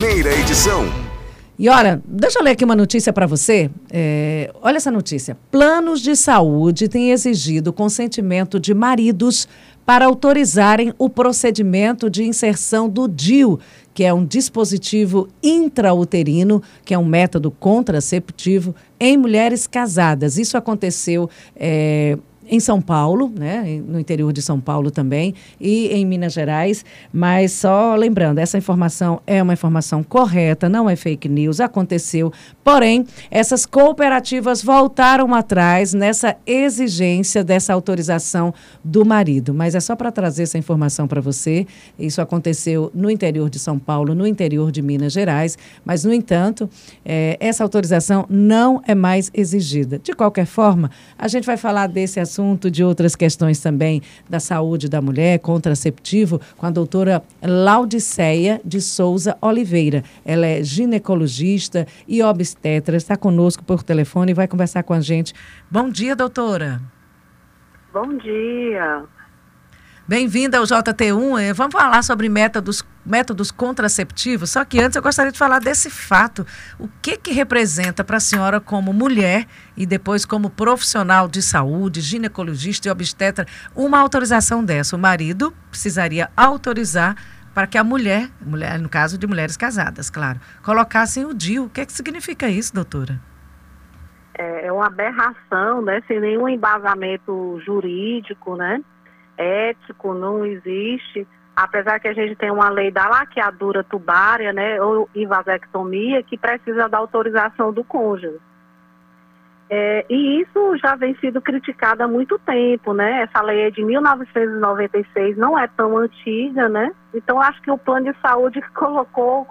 Primeira edição. E olha, deixa eu ler aqui uma notícia para você. É, olha essa notícia. Planos de saúde têm exigido consentimento de maridos para autorizarem o procedimento de inserção do DIU, que é um dispositivo intrauterino, que é um método contraceptivo em mulheres casadas. Isso aconteceu é, em São Paulo, né, no interior de São Paulo também, e em Minas Gerais. Mas só lembrando, essa informação é uma informação correta, não é fake news, aconteceu. Porém, essas cooperativas voltaram atrás nessa exigência dessa autorização do marido. Mas é só para trazer essa informação para você. Isso aconteceu no interior de São Paulo, no interior de Minas Gerais. Mas, no entanto, é, essa autorização não é mais exigida. De qualquer forma, a gente vai falar desse assunto assunto, de outras questões também da saúde da mulher, contraceptivo, com a doutora Laudiceia de Souza Oliveira. Ela é ginecologista e obstetra, está conosco por telefone e vai conversar com a gente. Bom dia, doutora. Bom dia. Bem-vinda ao JT1. Eh, vamos falar sobre métodos, métodos contraceptivos, só que antes eu gostaria de falar desse fato. O que, que representa para a senhora como mulher e depois como profissional de saúde, ginecologista e obstetra, uma autorização dessa? O marido precisaria autorizar para que a mulher, mulher no caso de mulheres casadas, claro, colocassem o DIU. O que, que significa isso, doutora? É, é uma aberração, né? Sem nenhum embasamento jurídico, né? ético, não existe. Apesar que a gente tem uma lei da laqueadura tubária, né, ou invasectomia, que precisa da autorização do cônjuge. É, e isso já vem sido criticado há muito tempo, né? Essa lei é de 1996, não é tão antiga, né? Então acho que o plano de saúde colocou,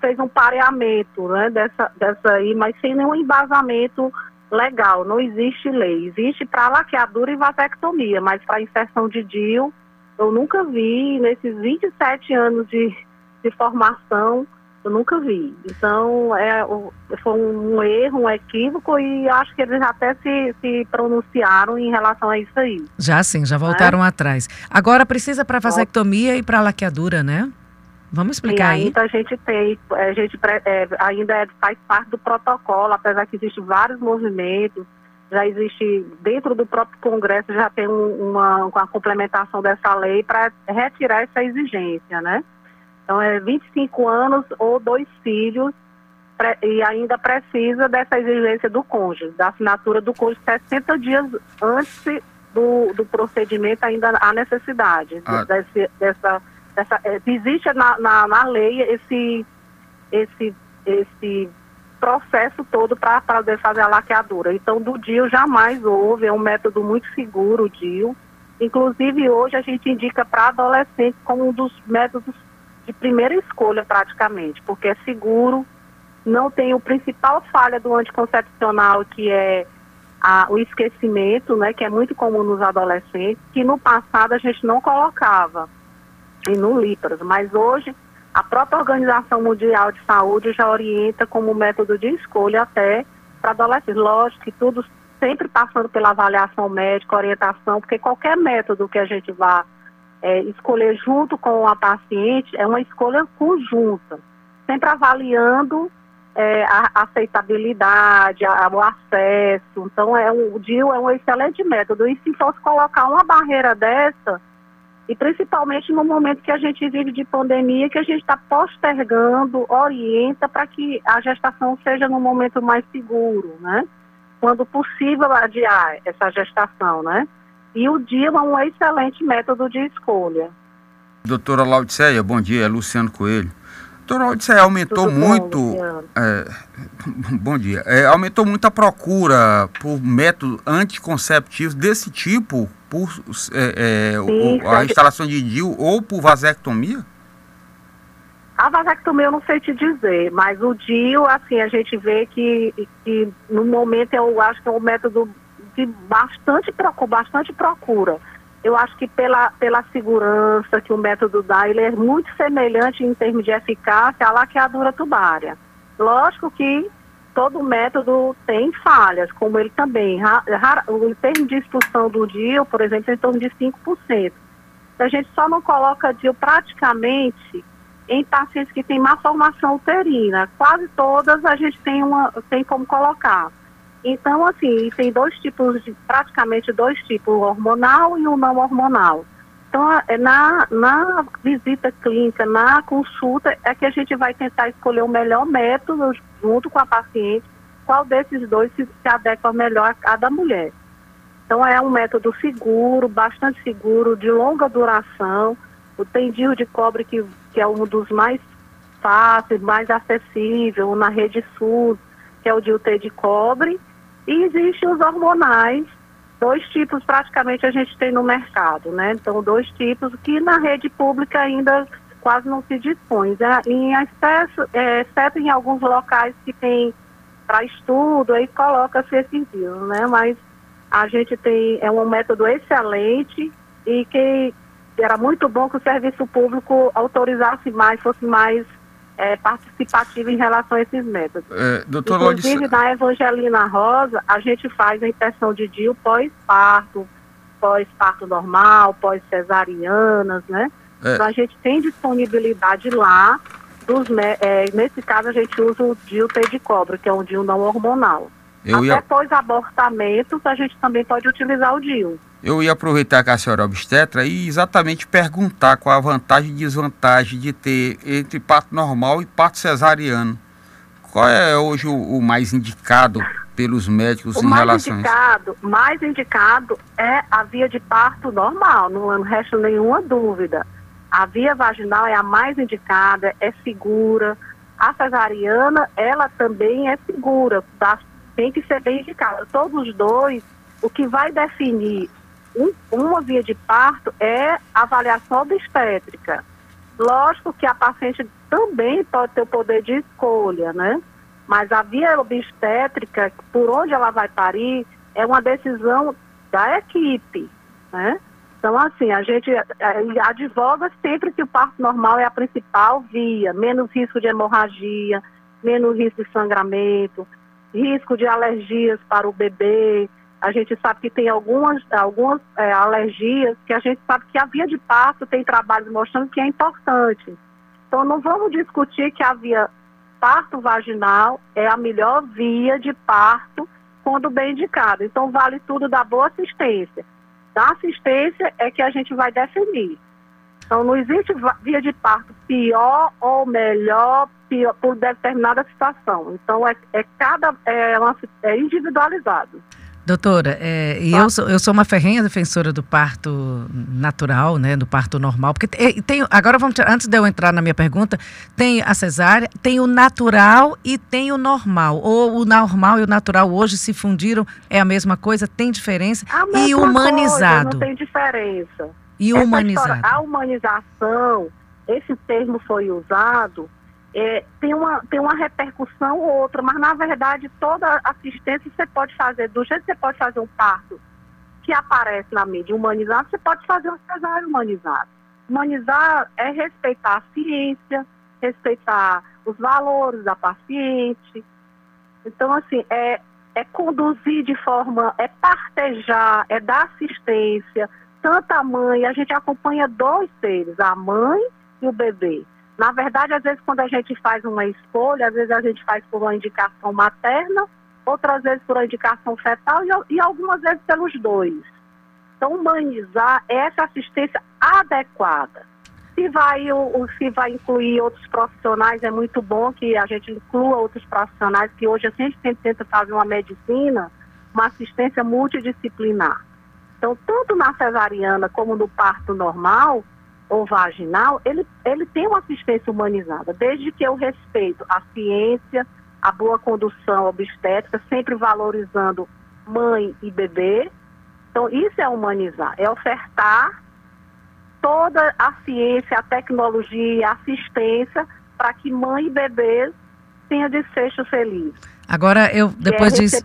fez um pareamento, né? Dessa, dessa aí, mas sem nenhum embasamento legal, não existe lei. Existe para laqueadura e vasectomia, mas para inserção de DIU, eu nunca vi, nesses 27 anos de, de formação, eu nunca vi. Então, é, foi um erro, um equívoco, e acho que eles até se, se pronunciaram em relação a isso aí. Já sim, já voltaram né? atrás. Agora precisa para vasectomia e para laqueadura, né? Vamos explicar e ainda aí. a gente tem, a gente é, ainda é, faz parte do protocolo, apesar que existem vários movimentos, já existe dentro do próprio Congresso já tem uma, uma complementação dessa lei para retirar essa exigência, né? Então é 25 anos ou dois filhos e ainda precisa dessa exigência do cônjuge, da assinatura do cônjuge 60 dias antes do, do procedimento ainda há necessidade ah. desse, dessa essa, é, existe na, na, na, lei esse, esse, esse processo todo para fazer a laqueadura. Então, do DIU jamais houve, é um método muito seguro o DIU. Inclusive, hoje a gente indica para adolescentes como um dos métodos de primeira escolha, praticamente, porque é seguro, não tem o principal falha do anticoncepcional, que é a, o esquecimento, né, que é muito comum nos adolescentes, que no passado a gente não colocava e no Lipras, mas hoje a própria Organização Mundial de Saúde já orienta como método de escolha até para adolescentes. Lógico que tudo sempre passando pela avaliação médica, orientação, porque qualquer método que a gente vá é, escolher junto com a paciente é uma escolha conjunta, sempre avaliando é, a aceitabilidade, a, o acesso. Então, é o DIU é um excelente método. E se fosse colocar uma barreira dessa, e principalmente no momento que a gente vive de pandemia, que a gente está postergando, orienta para que a gestação seja no momento mais seguro, né? Quando possível adiar essa gestação, né? E o dia é um excelente método de escolha. Doutora Laudiceia, bom dia, é Luciano Coelho. Doutora Laudiceia, aumentou muito. Bom, é, bom dia. É, aumentou muito a procura por métodos anticonceptivos desse tipo por é, é, o, a instalação de DIU ou por vasectomia? A vasectomia eu não sei te dizer, mas o DIU, assim, a gente vê que, que no momento eu acho que é um método de bastante, bastante procura. Eu acho que pela, pela segurança que o método dá, ele é muito semelhante em termos de eficácia à laqueadura tubária. Lógico que todo método tem falhas, como ele também. O termo de expulsão do DIL, por exemplo, é em torno de 5%. A gente só não coloca DIL praticamente em pacientes que têm malformação uterina. Quase todas a gente tem, uma, tem como colocar. Então, assim, tem dois tipos, de, praticamente dois tipos, o hormonal e o não hormonal. Então, é na, na visita clínica, na consulta, é que a gente vai tentar escolher o melhor método junto com a paciente, qual desses dois se, se adequa melhor a cada mulher. Então, é um método seguro, bastante seguro, de longa duração. O tendil de cobre, que, que é um dos mais fáceis, mais acessível, na rede sul, que é o de UT de cobre e existem os hormonais, dois tipos praticamente a gente tem no mercado, né? Então, dois tipos que na rede pública ainda quase não se dispõe. Né? Em excesso, é, exceto em alguns locais que tem para estudo, aí coloca-se esses dias, né? Mas a gente tem, é um método excelente e que era muito bom que o serviço público autorizasse mais, fosse mais é, participativa em relação a esses métodos. É, doutor Inclusive, na Evangelina Rosa, a gente faz a impressão de DIU pós-parto, pós-parto normal, pós-cesarianas, né? É. Então, a gente tem disponibilidade lá, dos, é, nesse caso, a gente usa o DIU T de cobra, que é um DIU não hormonal. Eu Até ia... pós-abortamentos, a gente também pode utilizar o DIU. Eu ia aproveitar que a senhora é obstetra e exatamente perguntar qual a vantagem e desvantagem de ter entre parto normal e parto cesariano. Qual é hoje o, o mais indicado pelos médicos o em relação indicado, a isso? mais indicado é a via de parto normal, não resta nenhuma dúvida. A via vaginal é a mais indicada, é segura. A cesariana, ela também é segura, tá? tem que ser bem indicada. Todos os dois, o que vai definir uma via de parto é avaliação obstétrica. Lógico que a paciente também pode ter o poder de escolha, né? Mas a via obstétrica, por onde ela vai parir, é uma decisão da equipe, né? Então, assim, a gente é, advoga sempre que o parto normal é a principal via, menos risco de hemorragia, menos risco de sangramento, risco de alergias para o bebê, a gente sabe que tem algumas, algumas é, alergias que a gente sabe que a via de parto tem trabalhos mostrando que é importante. Então, não vamos discutir que a via parto vaginal é a melhor via de parto quando bem indicada. Então, vale tudo da boa assistência. Da assistência é que a gente vai definir. Então, não existe via de parto pior ou melhor pior, por determinada situação. Então, é, é cada é, uma, é individualizado. Doutora, é, e eu sou, eu sou uma ferrenha defensora do parto natural, né, do parto normal, porque tem, tem, agora vamos antes de eu entrar na minha pergunta, tem a cesárea, tem o natural e tem o normal, ou o normal e o natural hoje se fundiram, é a mesma coisa, tem diferença e humanizado. Coisa, não tem diferença. E Essa humanizado. História, a humanização, esse termo foi usado é, tem, uma, tem uma repercussão ou outra, mas na verdade toda assistência você pode fazer, do jeito que você pode fazer um parto que aparece na mídia humanizado, você pode fazer um cesárea humanizado. Humanizar é respeitar a ciência, respeitar os valores da paciente. Então, assim, é, é conduzir de forma, é partejar, é dar assistência, tanto a mãe, a gente acompanha dois seres, a mãe e o bebê. Na verdade, às vezes, quando a gente faz uma escolha, às vezes a gente faz por uma indicação materna, outras vezes por uma indicação fetal e, e algumas vezes pelos dois. Então, humanizar essa assistência adequada. Se vai, se vai incluir outros profissionais, é muito bom que a gente inclua outros profissionais, que hoje a gente tenta fazer uma medicina, uma assistência multidisciplinar. Então, tanto na cesariana como no parto normal, ou vaginal, ele, ele tem uma assistência humanizada, desde que eu respeito a ciência, a boa condução obstétrica, sempre valorizando mãe e bebê. Então, isso é humanizar, é ofertar toda a ciência, a tecnologia, a assistência para que mãe e bebê tenham desfecho feliz. Agora, eu depois é disso...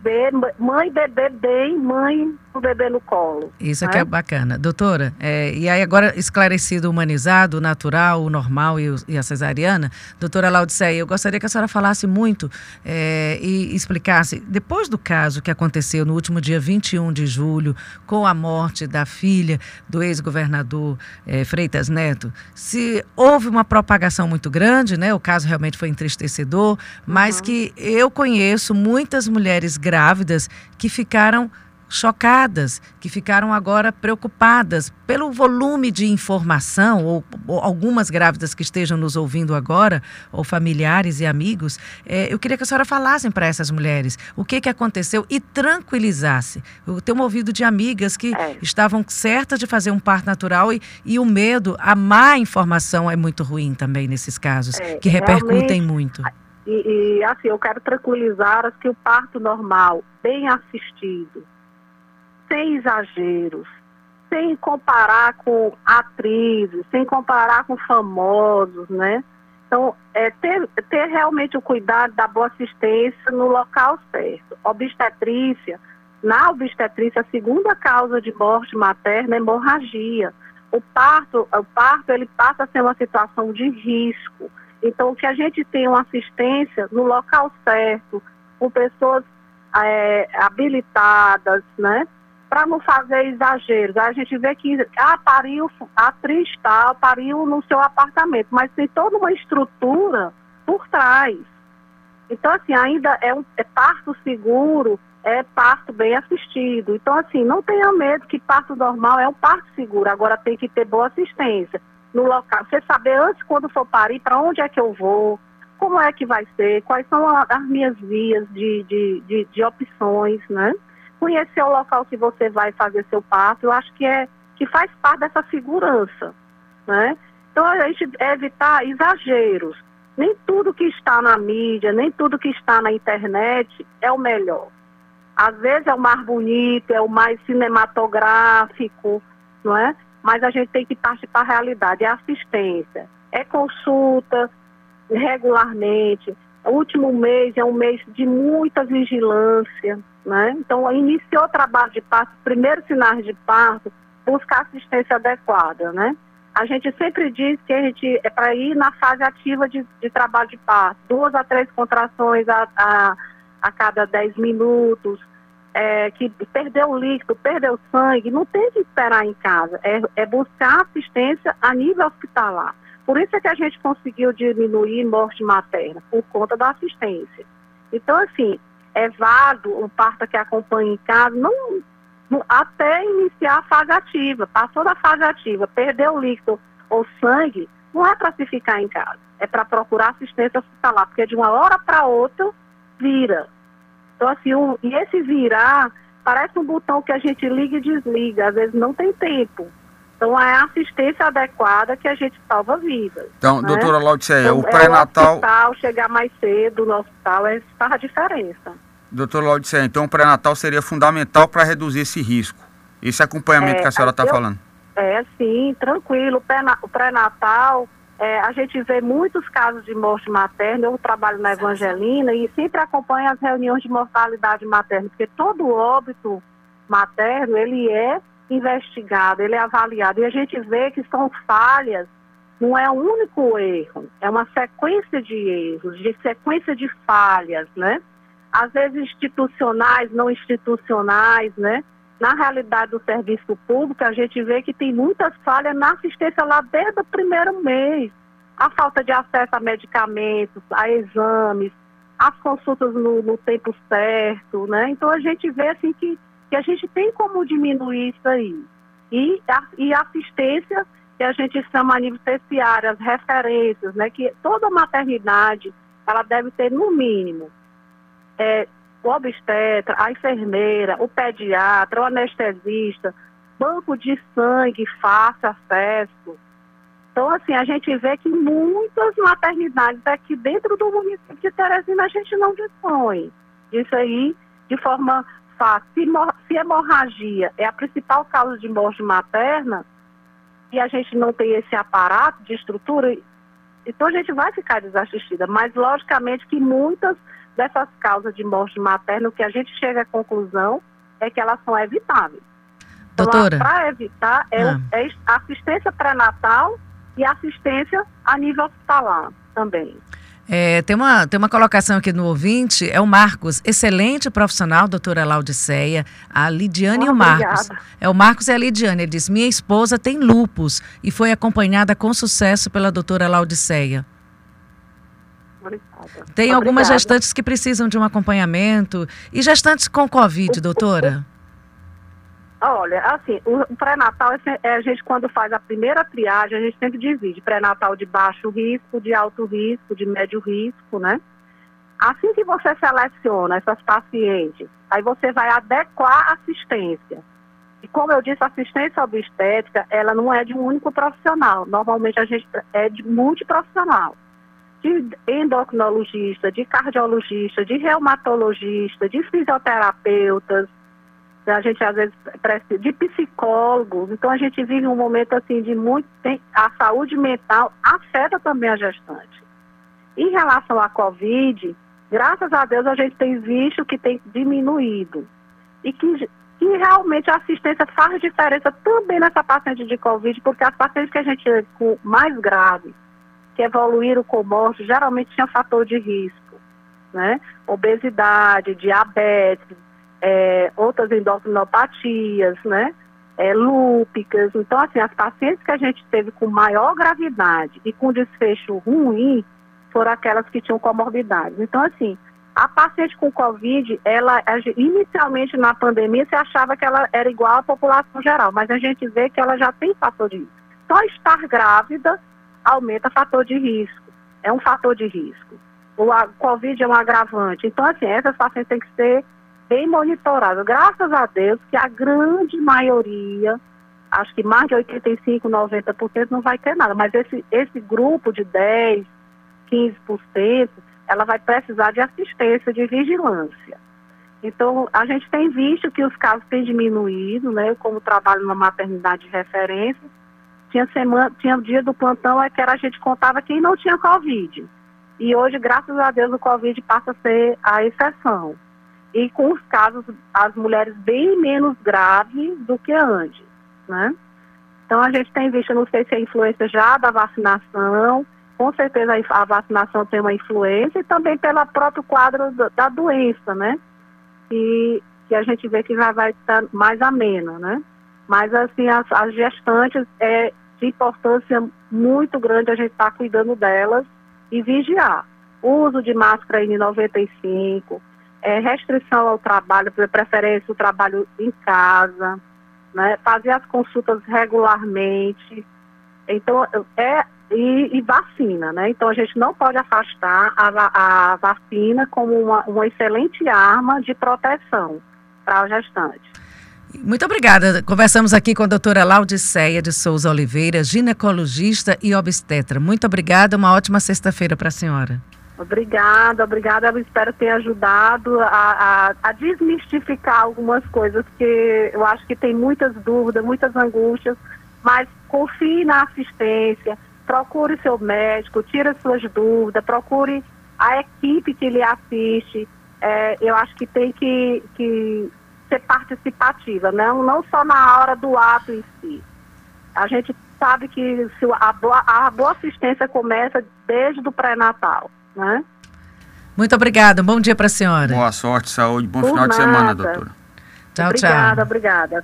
Mãe e bebê bem, mãe o bebê no colo. Isso né? que é bacana. Doutora, é, e aí agora esclarecido, humanizado, o natural, o normal e, o, e, a cesariana, doutora Laudiceia, eu gostaria que a senhora falasse muito é, e explicasse, depois do caso que aconteceu no último dia 21 de julho, com a morte da filha do ex-governador é, Freitas Neto, se houve uma propagação muito grande, né? O caso realmente foi entristecedor, mas uhum. que eu conheço muitas mulheres grávidas que ficaram chocadas, que ficaram agora preocupadas pelo volume de informação, ou, ou algumas grávidas que estejam nos ouvindo agora, ou familiares e amigos, é, eu queria que a senhora falassem para essas mulheres o que, que aconteceu e tranquilizasse. Eu tenho ouvido de amigas que é. estavam certas de fazer um parto natural e, e o medo, a má informação é muito ruim também nesses casos, é, que repercutem muito. E, e assim, eu quero tranquilizar que o parto normal, bem assistido, sem exageros, sem comparar com atrizes, sem comparar com famosos, né? Então, é ter, ter realmente o cuidado da boa assistência no local certo. Obstetrícia, na obstetrícia, a segunda causa de morte materna é hemorragia. O parto, o parto ele passa a ser uma situação de risco. Então, que a gente tenha uma assistência no local certo, com pessoas é, habilitadas, né? Para não fazer exageros. A gente vê que ah, pariu, a atriz tal, pariu no seu apartamento, mas tem toda uma estrutura por trás. Então, assim, ainda é um é parto seguro, é parto bem assistido. Então, assim, não tenha medo que parto normal é um parto seguro, agora tem que ter boa assistência no local. Você saber antes, quando for parir, para onde é que eu vou, como é que vai ser, quais são as minhas vias de, de, de, de opções, né? Conhecer o local que você vai fazer seu parto, eu acho que é que faz parte dessa segurança, né? Então a gente evitar exageros. Nem tudo que está na mídia, nem tudo que está na internet é o melhor. Às vezes é o mais bonito, é o mais cinematográfico, não é? Mas a gente tem que partir para a realidade, é assistência, é consulta regularmente. O último mês é um mês de muita vigilância, né? Então, iniciou o trabalho de parto, primeiros sinais de parto, buscar assistência adequada, né? A gente sempre diz que a gente é para ir na fase ativa de, de, trabalho de parto, duas a três contrações a, a, a cada dez minutos, é, que perdeu o líquido, perdeu sangue, não tem que esperar em casa, é, é buscar assistência a nível hospitalar. Por isso é que a gente conseguiu diminuir morte materna, por conta da assistência. Então, assim, é válido o parto que acompanha em casa, não, não, até iniciar a fase ativa. Passou da fase ativa, perdeu o líquido ou sangue, não é para se ficar em casa, é para procurar assistência hospitalar, porque de uma hora para outra vira. Então, assim, um, e esse virar parece um botão que a gente liga e desliga, às vezes não tem tempo. Então, é a assistência adequada que a gente salva vidas. Então, né? doutora Laudiceia, então, o pré-natal... É chegar mais cedo no hospital, é, faz a diferença. Doutora Laudiceia, então o pré-natal seria fundamental para reduzir esse risco. Esse acompanhamento é, que a senhora está falando. É, sim, tranquilo. O pré-natal, é, a gente vê muitos casos de morte materna. Eu trabalho na Evangelina e sempre acompanho as reuniões de mortalidade materna, porque todo óbito materno, ele é investigado, ele é avaliado. E a gente vê que são falhas, não é o único erro, é uma sequência de erros, de sequência de falhas, né? Às vezes institucionais, não institucionais, né? Na realidade do serviço público, a gente vê que tem muitas falhas na assistência lá desde o primeiro mês. A falta de acesso a medicamentos, a exames, as consultas no, no tempo certo, né? Então a gente vê assim que que a gente tem como diminuir isso aí. E a, e assistência que a gente chama a nível terciário, as referências, né, que toda maternidade ela deve ter no mínimo é, o obstetra, a enfermeira, o pediatra, o anestesista, banco de sangue, fácil acesso. Então, assim, a gente vê que muitas maternidades aqui dentro do município de Teresina a gente não dispõe disso aí de forma fácil. Se, se hemorragia é a principal causa de morte materna, e a gente não tem esse aparato de estrutura, então a gente vai ficar desassistida. Mas, logicamente, que muitas dessas causas de morte materna, o que a gente chega à conclusão é que elas são evitáveis. Doutora. Então, para evitar, é, ah. é assistência pré-natal e assistência a nível hospitalar também. É, tem, uma, tem uma colocação aqui no ouvinte, é o Marcos, excelente profissional, doutora Laudiceia, a Lidiane e o Marcos. Obrigada. É o Marcos e a Lidiane, ele diz, minha esposa tem lupus e foi acompanhada com sucesso pela doutora Laudiceia. Obrigada. Tem algumas gestantes que precisam de um acompanhamento e gestantes com Covid, doutora? Olha, assim, o pré-natal é, é a gente quando faz a primeira triagem, a gente sempre divide pré-natal de baixo risco, de alto risco, de médio risco, né? Assim que você seleciona essas pacientes, aí você vai adequar a assistência. E como eu disse, a assistência obstétrica, ela não é de um único profissional. Normalmente a gente é de multiprofissional. De endocrinologista, de cardiologista, de reumatologista, de fisioterapeutas, a gente às vezes precisa de psicólogos, então a gente vive um momento assim de muito a saúde mental afeta também a gestante. Em relação à Covid, graças a Deus a gente tem visto que tem diminuído e que, que realmente a assistência faz diferença também nessa paciente de Covid, porque as pacientes que a gente com mais graves, que evoluíram com morte, geralmente tinha fator de risco, né? Obesidade, diabetes, é, outras endocrinopatias, né? É, lúpicas. Então, assim, as pacientes que a gente teve com maior gravidade e com desfecho ruim foram aquelas que tinham comorbidades. Então, assim, a paciente com Covid, ela inicialmente na pandemia se achava que ela era igual à população geral, mas a gente vê que ela já tem fator de risco. Só estar grávida aumenta fator de risco. É um fator de risco. O Covid é um agravante. Então, assim, essas pacientes têm que ser bem monitorado. Graças a Deus que a grande maioria, acho que mais de 85, 90% não vai ter nada, mas esse, esse grupo de 10, 15%, ela vai precisar de assistência, de vigilância. Então, a gente tem visto que os casos têm diminuído, né? Como trabalho numa maternidade de referência, tinha semana, tinha dia do plantão é que era, a gente contava quem não tinha Covid. E hoje, graças a Deus, o Covid passa a ser a exceção e com os casos, as mulheres bem menos graves do que antes, né? Então, a gente tem visto, não sei se é influência já da vacinação, com certeza a vacinação tem uma influência e também pelo próprio quadro da doença, né? E que a gente vê que já vai estar mais amena, né? Mas, assim, as, as gestantes é de importância muito grande a gente estar tá cuidando delas e vigiar. Uso de máscara N95, é, restrição ao trabalho, preferência o trabalho em casa, né, fazer as consultas regularmente. Então, é, e, e, vacina, né? Então a gente não pode afastar a, a vacina como uma, uma excelente arma de proteção para a gestante. Muito obrigada. Conversamos aqui com a doutora Laudiceia de Souza Oliveira, ginecologista e obstetra. Muito obrigada, uma ótima sexta-feira para a senhora. Obrigada, obrigada. Eu espero ter ajudado a, a, a, desmistificar algumas coisas que eu acho que tem muitas dúvidas, muitas angústias, mas confie na assistência, procure seu médico, tire suas dúvidas, procure a equipe que lhe assiste. É, eu acho que tem que, que ser participativa, não, não só na hora do ato em si. A gente sabe que a boa, a boa assistência começa desde o pré-natal né? Muito obrigada. Um bom dia para a senhora. Boa sorte, saúde, bom Por final nada. de semana, doutora. Tchau, obrigada, tchau. Obrigada, obrigada.